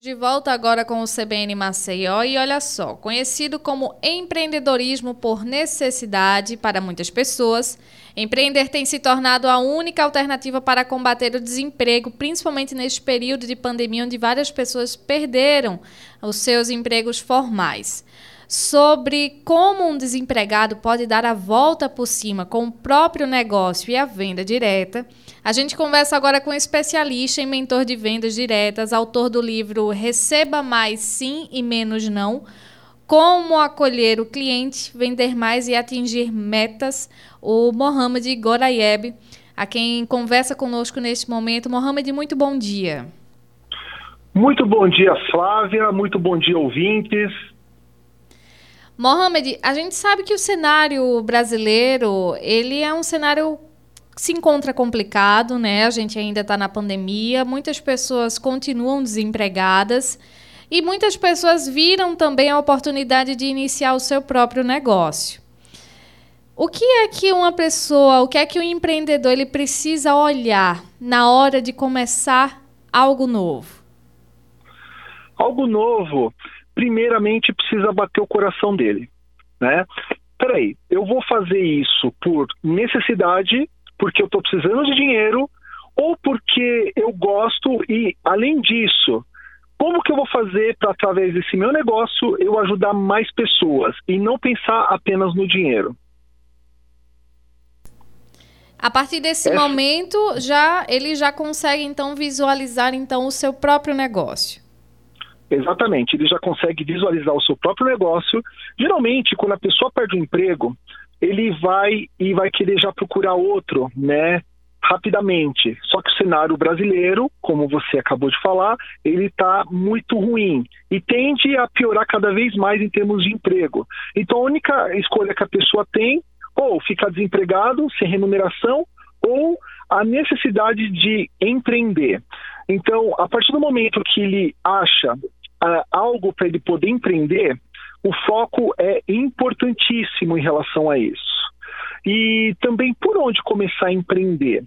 De volta agora com o CBN Maceió e olha só, conhecido como empreendedorismo por necessidade para muitas pessoas, empreender tem se tornado a única alternativa para combater o desemprego, principalmente neste período de pandemia onde várias pessoas perderam os seus empregos formais sobre como um desempregado pode dar a volta por cima com o próprio negócio e a venda direta. A gente conversa agora com um especialista em mentor de vendas diretas, autor do livro Receba Mais Sim e Menos Não. Como acolher o cliente, vender mais e atingir metas, o Mohamed Gorayeb, a quem conversa conosco neste momento. Mohamed, muito bom dia. Muito bom dia, Flávia. Muito bom dia, ouvintes. Mohamed, a gente sabe que o cenário brasileiro, ele é um cenário que se encontra complicado, né? A gente ainda está na pandemia, muitas pessoas continuam desempregadas e muitas pessoas viram também a oportunidade de iniciar o seu próprio negócio. O que é que uma pessoa, o que é que um empreendedor ele precisa olhar na hora de começar algo novo? Algo novo primeiramente precisa bater o coração dele, né? Peraí, eu vou fazer isso por necessidade, porque eu estou precisando de dinheiro, ou porque eu gosto e, além disso, como que eu vou fazer para, através desse meu negócio, eu ajudar mais pessoas e não pensar apenas no dinheiro? A partir desse Essa... momento, já ele já consegue então visualizar então o seu próprio negócio. Exatamente, ele já consegue visualizar o seu próprio negócio. Geralmente, quando a pessoa perde um emprego, ele vai e vai querer já procurar outro, né? Rapidamente. Só que o cenário brasileiro, como você acabou de falar, ele está muito ruim e tende a piorar cada vez mais em termos de emprego. Então, a única escolha que a pessoa tem, ou ficar desempregado, sem remuneração, ou a necessidade de empreender. Então, a partir do momento que ele acha uh, algo para ele poder empreender, o foco é importantíssimo em relação a isso. E também por onde começar a empreender.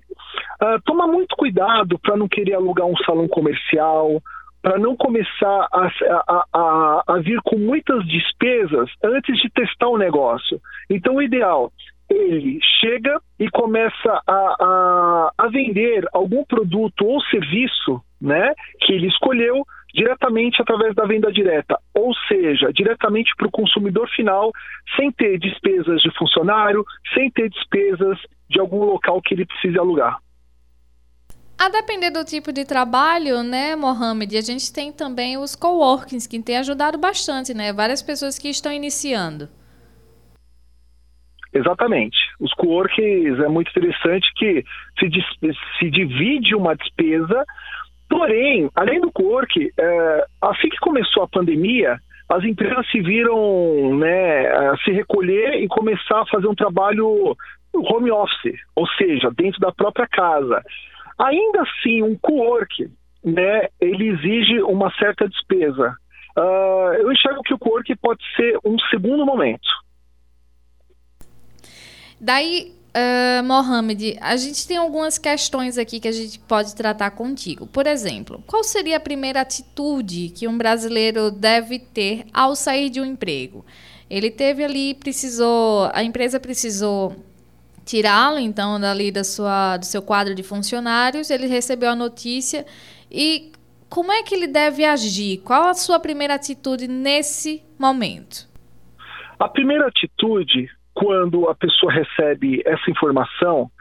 Uh, tomar muito cuidado para não querer alugar um salão comercial, para não começar a, a, a, a, vir com muitas despesas antes de testar o negócio. Então, o ideal, ele chega e começa a, a, vender algum produto ou serviço né, que ele escolheu diretamente através da venda direta, ou seja, diretamente para o consumidor final, sem ter despesas de funcionário, sem ter despesas de algum local que ele precise alugar. A depender do tipo de trabalho, né, Mohamed, a gente tem também os coworkings, que tem ajudado bastante, né? Várias pessoas que estão iniciando. Exatamente. Os coworkings é muito interessante que se, se divide uma despesa Porém, além do Cork, é, assim que começou a pandemia, as empresas se viram né, se recolher e começar a fazer um trabalho home office, ou seja, dentro da própria casa. Ainda assim, um co-work, né, ele exige uma certa despesa. Uh, eu enxergo que o co-work pode ser um segundo momento. Daí, Uh, Mohamed, a gente tem algumas questões aqui que a gente pode tratar contigo. Por exemplo, qual seria a primeira atitude que um brasileiro deve ter ao sair de um emprego? Ele teve ali, precisou, a empresa precisou tirá-lo então dali da sua, do seu quadro de funcionários, ele recebeu a notícia e como é que ele deve agir? Qual a sua primeira atitude nesse momento? A primeira atitude quando a pessoa recebe essa informação,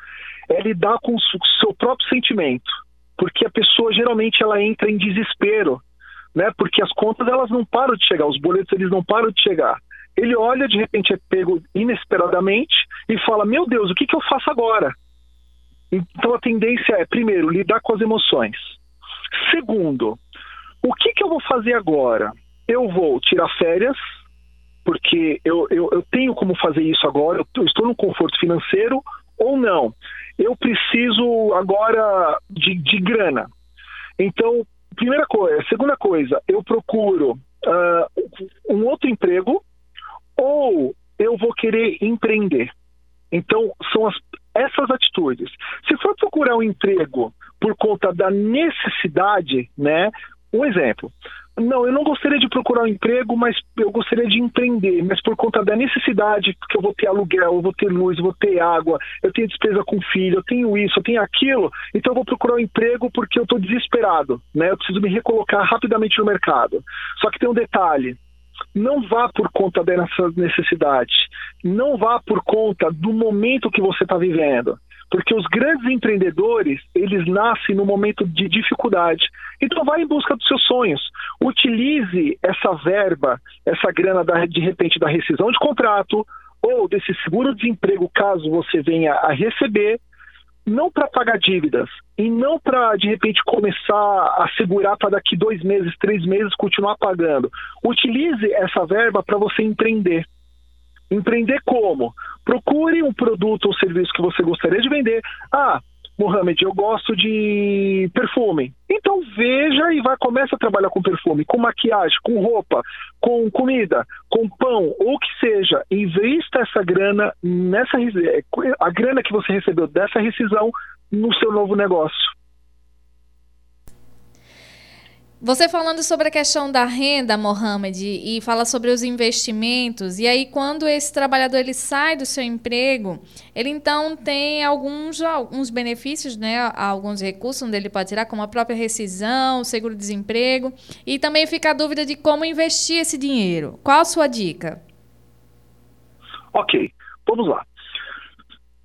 é lidar com o seu próprio sentimento, porque a pessoa geralmente ela entra em desespero, né? Porque as contas elas não param de chegar, os boletos eles não param de chegar. Ele olha, de repente é pego inesperadamente e fala: Meu Deus, o que, que eu faço agora? Então a tendência é, primeiro, lidar com as emoções. Segundo, o que, que eu vou fazer agora? Eu vou tirar férias, porque eu, eu, eu tenho como fazer isso agora, eu estou no conforto financeiro ou não. Eu preciso agora de, de grana. Então, primeira coisa. Segunda coisa, eu procuro uh, um outro emprego ou eu vou querer empreender. Então, são as, essas atitudes. Se for procurar um emprego por conta da necessidade, né? Um exemplo. Não, eu não gostaria de procurar um emprego, mas eu gostaria de empreender, mas por conta da necessidade, porque eu vou ter aluguel, eu vou ter luz, eu vou ter água, eu tenho despesa com filho, eu tenho isso, eu tenho aquilo, então eu vou procurar um emprego porque eu estou desesperado, né? Eu preciso me recolocar rapidamente no mercado. Só que tem um detalhe, não vá por conta dessa necessidade, não vá por conta do momento que você está vivendo. Porque os grandes empreendedores, eles nascem no momento de dificuldade. Então vá em busca dos seus sonhos. Utilize essa verba, essa grana da, de repente da rescisão de contrato ou desse seguro-desemprego, caso você venha a receber, não para pagar dívidas e não para de repente começar a segurar para daqui dois meses, três meses continuar pagando. Utilize essa verba para você empreender. Empreender como? Procure um produto ou serviço que você gostaria de vender. Ah, Mohamed, eu gosto de perfume. Então veja e vai começa a trabalhar com perfume, com maquiagem, com roupa, com comida, com pão, ou que seja. Invista essa grana nessa a grana que você recebeu dessa rescisão no seu novo negócio. Você falando sobre a questão da renda, Mohamed, e fala sobre os investimentos, e aí quando esse trabalhador ele sai do seu emprego, ele então tem alguns, alguns benefícios, né, alguns recursos onde ele pode tirar, como a própria rescisão, seguro-desemprego, e também fica a dúvida de como investir esse dinheiro. Qual a sua dica? Ok, vamos lá.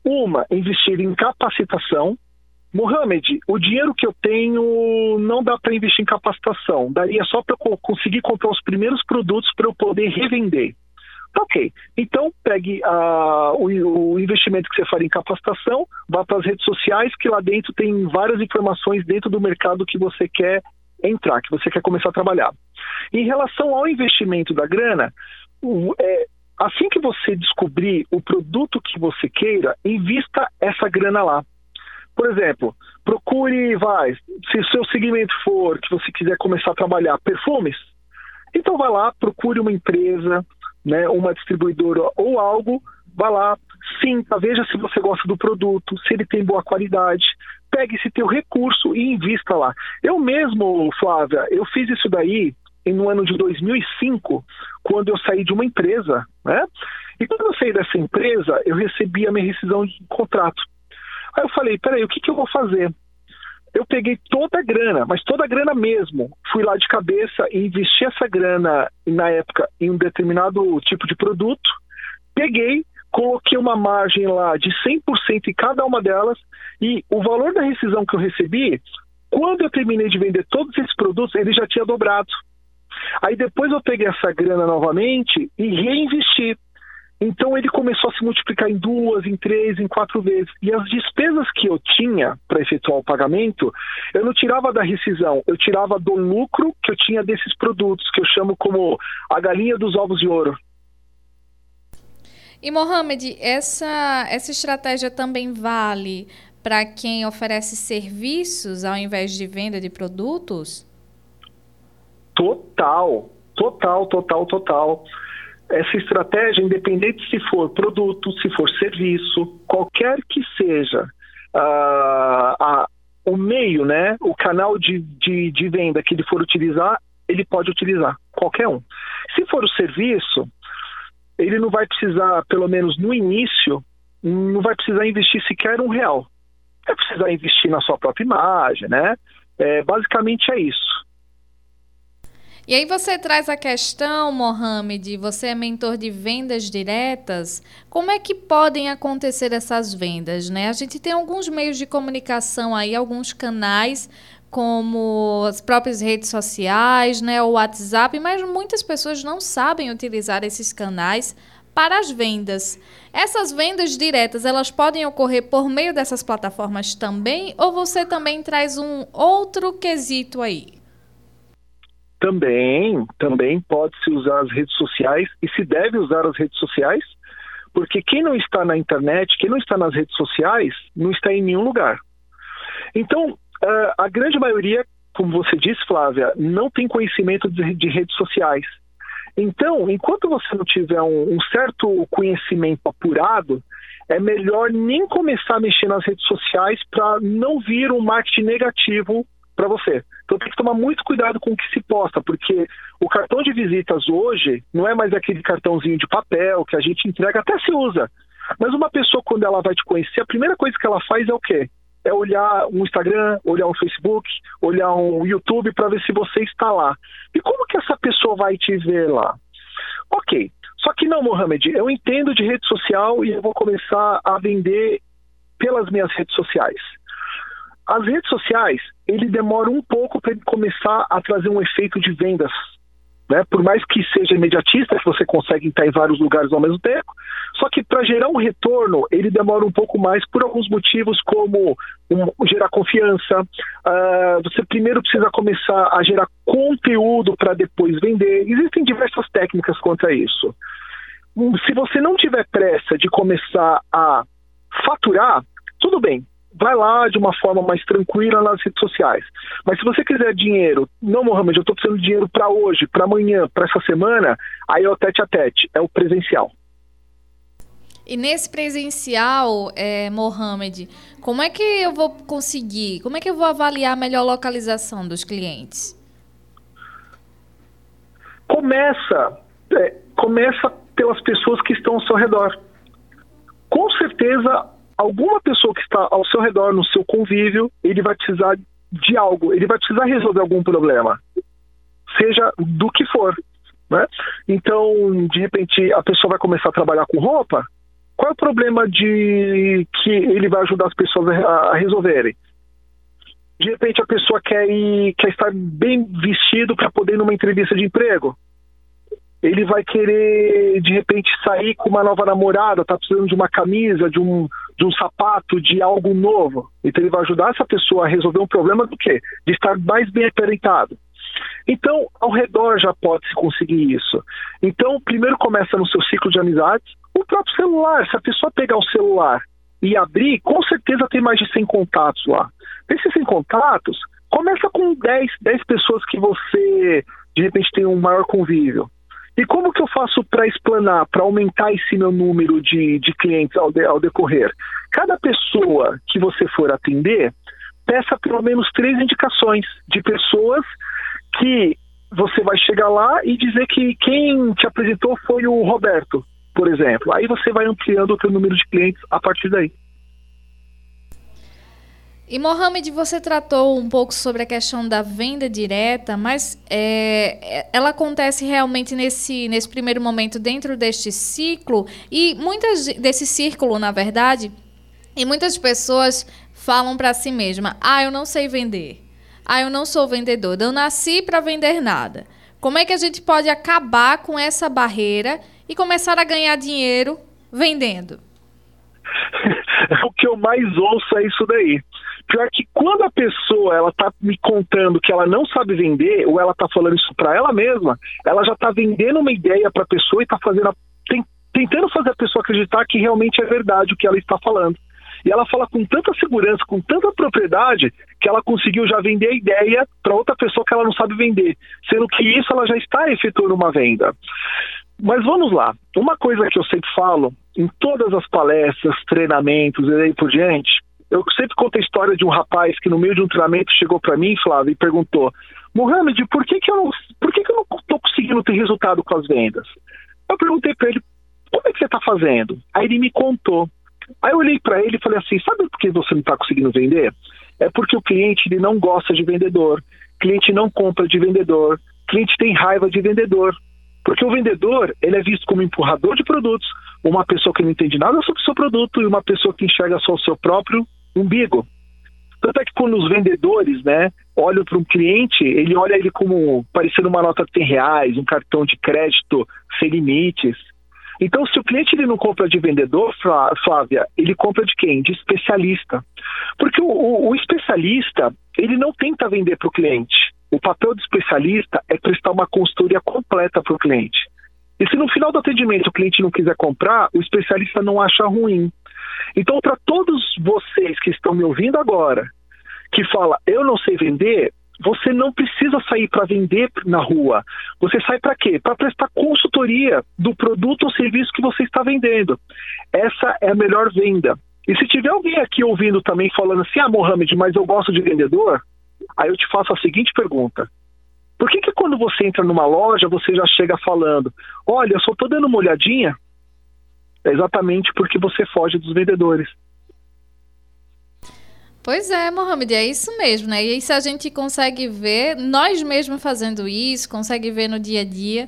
Uma, investir em capacitação, Mohamed, o dinheiro que eu tenho não dá para investir em capacitação, daria só para eu conseguir comprar os primeiros produtos para eu poder revender. Tá ok, então pegue o, o, investimento que você faria em capacitação, vá para as redes sociais, que lá dentro tem várias informações dentro do mercado que você quer entrar, que você quer começar a trabalhar. Em relação ao investimento da grana, é, assim que você descobrir o produto que você queira, invista essa grana lá. Por exemplo, procure, vai, se o seu segmento for que você quiser começar a trabalhar perfumes, então vai lá, procure uma empresa, né, uma distribuidora ou algo, vá lá, sinta, veja se você gosta do produto, se ele tem boa qualidade, pegue esse teu recurso e invista lá. Eu mesmo, Flávia, eu fiz isso daí no ano de 2005, quando eu saí de uma empresa, né? E quando eu saí dessa empresa, eu recebi a minha rescisão de contrato. Aí eu falei, peraí, o que, que eu vou fazer? Eu peguei toda a grana, mas toda a grana mesmo. Fui lá de cabeça e investi essa grana, na época, em um determinado tipo de produto. Peguei, coloquei uma margem lá de 100% em cada uma delas e o valor da rescisão que eu recebi, quando eu terminei de vender todos esses produtos, ele já tinha dobrado. Aí depois eu peguei essa grana novamente e reinvesti. Então ele começou a se multiplicar em duas, em três, em quatro vezes. E as despesas que eu tinha para efetuar o pagamento, eu não tirava da rescisão, eu tirava do lucro que eu tinha desses produtos, que eu chamo como a galinha dos ovos de ouro. E Mohamed, essa, essa estratégia também vale para quem oferece serviços ao invés de venda de produtos? Total, total, total, total essa estratégia, independente se for produto, se for serviço, qualquer que seja uh, a, o meio, né, o canal de, de, de venda que ele for utilizar, ele pode utilizar, qualquer um. Se for o serviço, ele não vai precisar, pelo menos no início, não vai precisar investir sequer um real. Vai precisar investir na sua própria imagem, né? É, basicamente é isso. E aí você traz a questão, Mohamed, você é mentor de vendas diretas. Como é que podem acontecer essas vendas, né? A gente tem alguns meios de comunicação aí, alguns canais como as próprias redes sociais, né, o WhatsApp, mas muitas pessoas não sabem utilizar esses canais para as vendas. Essas vendas diretas, elas podem ocorrer por meio dessas plataformas também ou você também traz um outro quesito aí? Também, também pode-se usar as redes sociais e se deve usar as redes sociais, porque quem não está na internet, quem não está nas redes sociais, não está em nenhum lugar. Então, a grande maioria, como você disse, Flávia, não tem conhecimento de, de redes sociais. Então, enquanto você não tiver um, um certo conhecimento apurado, é melhor nem começar a mexer nas redes sociais para não vir um marketing negativo para você. Então tem que tomar muito cuidado com o que se posta, porque o cartão de visitas hoje não é mais aquele cartãozinho de papel que a gente entrega, até se usa. Mas uma pessoa, quando ela vai te conhecer, a primeira coisa que ela faz é o quê? É olhar um Instagram, olhar um Facebook, olhar um YouTube para ver se você está lá. E como que essa pessoa vai te ver lá? Ok. Só que não, Mohamed, eu entendo de rede social e eu vou começar a vender pelas minhas redes sociais. As redes sociais, ele demora um pouco para ele começar a trazer um efeito de vendas. Né? Por mais que seja imediatista, que você consegue estar em vários lugares ao mesmo tempo, só que para gerar um retorno, ele demora um pouco mais por alguns motivos, como um, gerar confiança. Uh, você primeiro precisa começar a gerar conteúdo para depois vender. Existem diversas técnicas quanto a isso. Se você não tiver pressa de começar a faturar, tudo bem, vai lá de uma forma mais tranquila nas redes sociais. Mas se você quiser dinheiro, não, Mohamed, eu estou precisando de dinheiro para hoje, para amanhã, para essa semana, aí é o tete a tete, é o presencial. E nesse presencial, é, Mohamed, como é que eu vou conseguir, como é que eu vou avaliar a melhor localização dos clientes? Começa, é, começa pelas pessoas que estão ao seu redor. Com certeza, alguma pessoa que está ao seu redor, no seu convívio, ele vai precisar de algo, ele vai precisar resolver algum problema, seja do que for. Né? Então, de repente, a pessoa vai começar a trabalhar com roupa. Qual é o problema de que ele vai ajudar as pessoas a, resolverem? De repente, a pessoa quer, ir, quer estar bem vestido para poder ir numa entrevista de emprego ele vai querer de repente sair com uma nova namorada, tá precisando de uma camisa, de um, de um sapato, de algo novo. Então ele vai ajudar essa pessoa a resolver um problema do quê? De estar mais bem aparentado. Então, ao redor já pode-se conseguir isso. Então, primeiro começa no seu ciclo de amizades, o próprio celular. Se a pessoa pegar o celular e abrir, com certeza tem mais de 100 contatos lá. Desses 100 contatos, começa com 10, 10 pessoas que você, de repente, tem um maior convívio. E como que eu faço para explanar, para aumentar esse meu número de, de clientes ao, de, ao decorrer? Cada pessoa que você for atender, peça pelo menos três indicações de pessoas que você vai chegar lá e dizer que quem te apresentou foi o Roberto, por exemplo. Aí você vai ampliando o seu número de clientes a partir daí. E Mohamed, você tratou um pouco sobre a questão da venda direta, mas é, é, ela acontece realmente nesse, nesse primeiro momento dentro deste ciclo e muitas desse círculo, na verdade, e muitas pessoas falam para si mesma: "Ah, eu não sei vender. Ah, eu não sou vendedor. Eu nasci para vender nada." Como é que a gente pode acabar com essa barreira e começar a ganhar dinheiro vendendo? o que eu mais ouço é isso daí. Pior que quando a pessoa ela tá me contando que ela não sabe vender, ou ela tá falando isso para ela mesma, ela já tá vendendo uma ideia para a pessoa e tá fazendo a, tentando fazer a pessoa acreditar que realmente é verdade o que ela está falando. E ela fala com tanta segurança, com tanta propriedade, que ela conseguiu já vender a ideia para outra pessoa que ela não sabe vender, sendo que isso ela já está efetuando uma venda. Mas vamos lá. Uma coisa que eu sempre falo em todas as palestras, treinamentos e aí por diante, eu sempre conto a história de um rapaz que no meio de um treinamento chegou para mim, Flávio, e perguntou: Mohamed, por que, que eu não, por que, que eu não estou conseguindo ter resultado com as vendas? Eu perguntei para ele: como é que você está fazendo? Aí ele me contou. Aí eu olhei para ele e falei assim: sabe por que você não está conseguindo vender? É porque o cliente ele não gosta de vendedor, cliente não compra de vendedor, cliente tem raiva de vendedor. Porque o vendedor, ele é visto como empurrador de produtos, uma pessoa que não entende nada sobre o seu produto e uma pessoa que enxerga só o seu próprio umbigo. Tanto é que quando os vendedores, né, olham para um cliente, ele olha ele como parecendo uma nota de 100 reais, um cartão de crédito sem limites. Então, se o cliente ele não compra de vendedor, Flávia, ele compra de quem? De especialista. Porque o, o, o especialista, ele não tenta vender para o cliente. O papel do especialista é prestar uma consultoria completa para o cliente. E se no final do atendimento o cliente não quiser comprar, o especialista não acha ruim. Então, para todos vocês que estão me ouvindo agora, que fala, eu não sei vender, você não precisa sair para vender na rua. Você sai para quê? Para prestar consultoria do produto ou serviço que você está vendendo. Essa é a melhor venda. E se tiver alguém aqui ouvindo também falando assim, ah, Mohamed, mas eu gosto de vendedor, Aí eu te faço a seguinte pergunta: por que, que quando você entra numa loja você já chega falando, olha, eu só estou dando uma olhadinha? É exatamente porque você foge dos vendedores. Pois é, Mohamed, é isso mesmo, né? E isso a gente consegue ver, nós mesmos fazendo isso, consegue ver no dia a dia.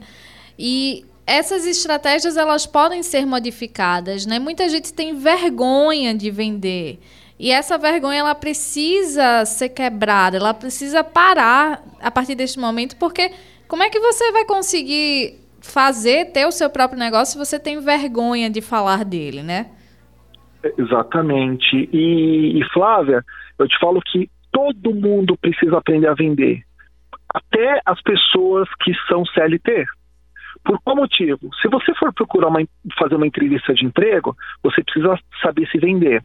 E essas estratégias, elas podem ser modificadas, né? Muita gente tem vergonha de vender. E essa vergonha, ela precisa ser quebrada, ela precisa parar a partir deste momento, porque como é que você vai conseguir fazer, ter o seu próprio negócio se você tem vergonha de falar dele, né? Exatamente. E, e Flávia, eu te falo que todo mundo precisa aprender a vender. Até as pessoas que são CLT. Por qual motivo? Se você for procurar uma, fazer uma entrevista de emprego, você precisa saber se vender.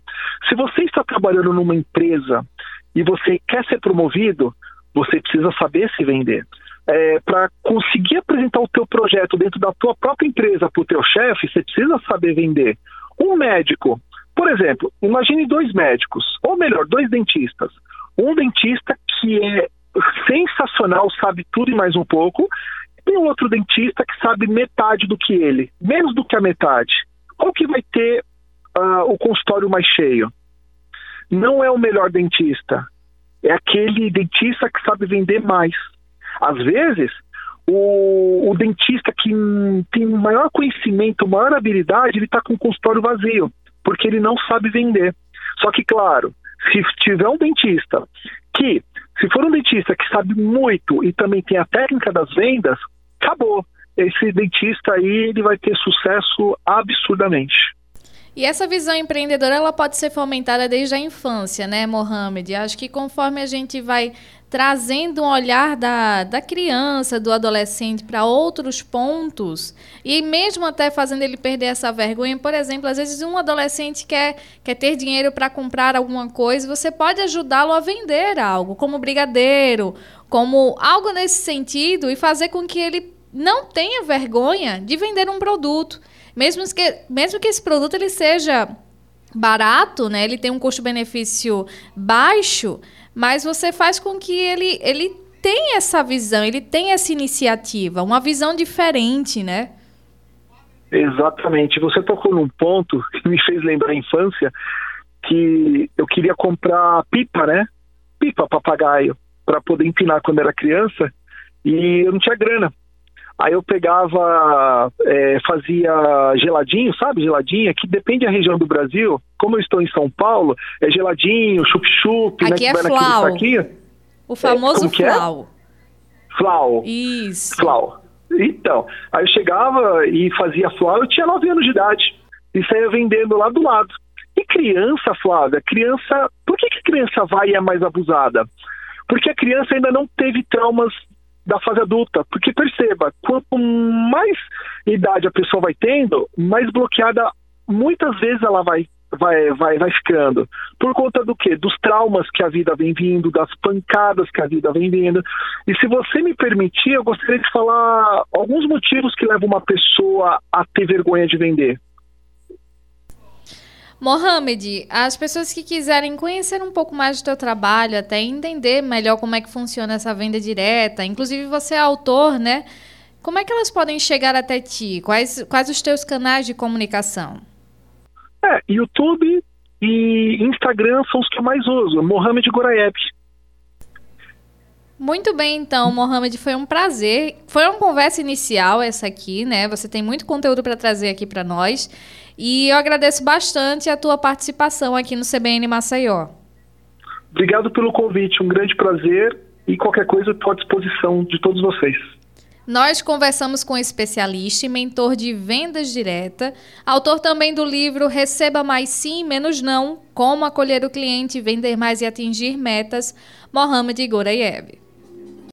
Se você está trabalhando numa empresa e você quer ser promovido, você precisa saber se vender. É, para conseguir apresentar o teu projeto dentro da tua própria empresa para o teu chefe, você precisa saber vender. Um médico, por exemplo, imagine dois médicos, ou melhor, dois dentistas. Um dentista que é sensacional, sabe tudo e mais um pouco, e um outro dentista que sabe metade do que ele, menos do que a metade. Qual que vai ter uh, o consultório mais cheio? Não é o melhor dentista, é aquele dentista que sabe vender mais. Às vezes, o, o dentista que tem maior conhecimento, maior habilidade, ele está com o consultório vazio porque ele não sabe vender. Só que, claro, se tiver um dentista que, se for um dentista que sabe muito e também tem a técnica das vendas, acabou. Esse dentista aí ele vai ter sucesso absurdamente. E essa visão empreendedora ela pode ser fomentada desde a infância, né, Mohamed? Acho que conforme a gente vai trazendo um olhar da, da criança, do adolescente para outros pontos, e mesmo até fazendo ele perder essa vergonha. Por exemplo, às vezes um adolescente quer, quer ter dinheiro para comprar alguma coisa, você pode ajudá-lo a vender algo, como brigadeiro, como algo nesse sentido, e fazer com que ele não tenha vergonha de vender um produto. Mesmo que, mesmo que esse produto ele seja barato, né? ele tem um custo-benefício baixo, mas você faz com que ele, ele tenha essa visão, ele tenha essa iniciativa, uma visão diferente, né? Exatamente. Você tocou num ponto que me fez lembrar a infância, que eu queria comprar pipa, né? Pipa, papagaio, para poder empinar quando era criança, e eu não tinha grana. Aí eu pegava, é, fazia geladinho, sabe? Geladinho, que depende da região do Brasil. Como eu estou em São Paulo, é geladinho, chup-chup, né? Aqui é flau. O famoso é, flau. É? Flau. Isso. Flau. Então, aí eu chegava e fazia flau, eu tinha 9 anos de idade. E saía vendendo lá do lado. E criança, Flávia, criança. Por que, que criança vai e é mais abusada? Porque a criança ainda não teve traumas da fase adulta. Porque perceba, quanto mais idade a pessoa vai tendo, mais bloqueada muitas vezes ela vai vai, vai, vai ficando. Por conta do quê? Dos traumas que a vida vem vindo, das pancadas que a vida vem vindo. E se você me permitir, eu gostaria de falar alguns motivos que levam uma pessoa a ter vergonha de vender. Mohamed, as pessoas que quiserem conhecer um pouco mais do teu trabalho, até entender melhor como é que funciona essa venda direta, inclusive você é autor, né? Como é que elas podem chegar até ti? Quais, quais os teus canais de comunicação? É, YouTube e Instagram são os que eu mais uso. Mohamed Gorayev. Muito bem, então, Mohamed, foi um prazer. Foi uma conversa inicial essa aqui, né? Você tem muito conteúdo para trazer aqui para nós. E eu agradeço bastante a tua participação aqui no CBN Maceió. Obrigado pelo convite, um grande prazer e qualquer coisa eu estou à disposição de todos vocês. Nós conversamos com especialista e mentor de vendas direta, autor também do livro Receba Mais Sim, Menos Não, Como Acolher o Cliente, Vender Mais e Atingir Metas, Mohamed Gorayev.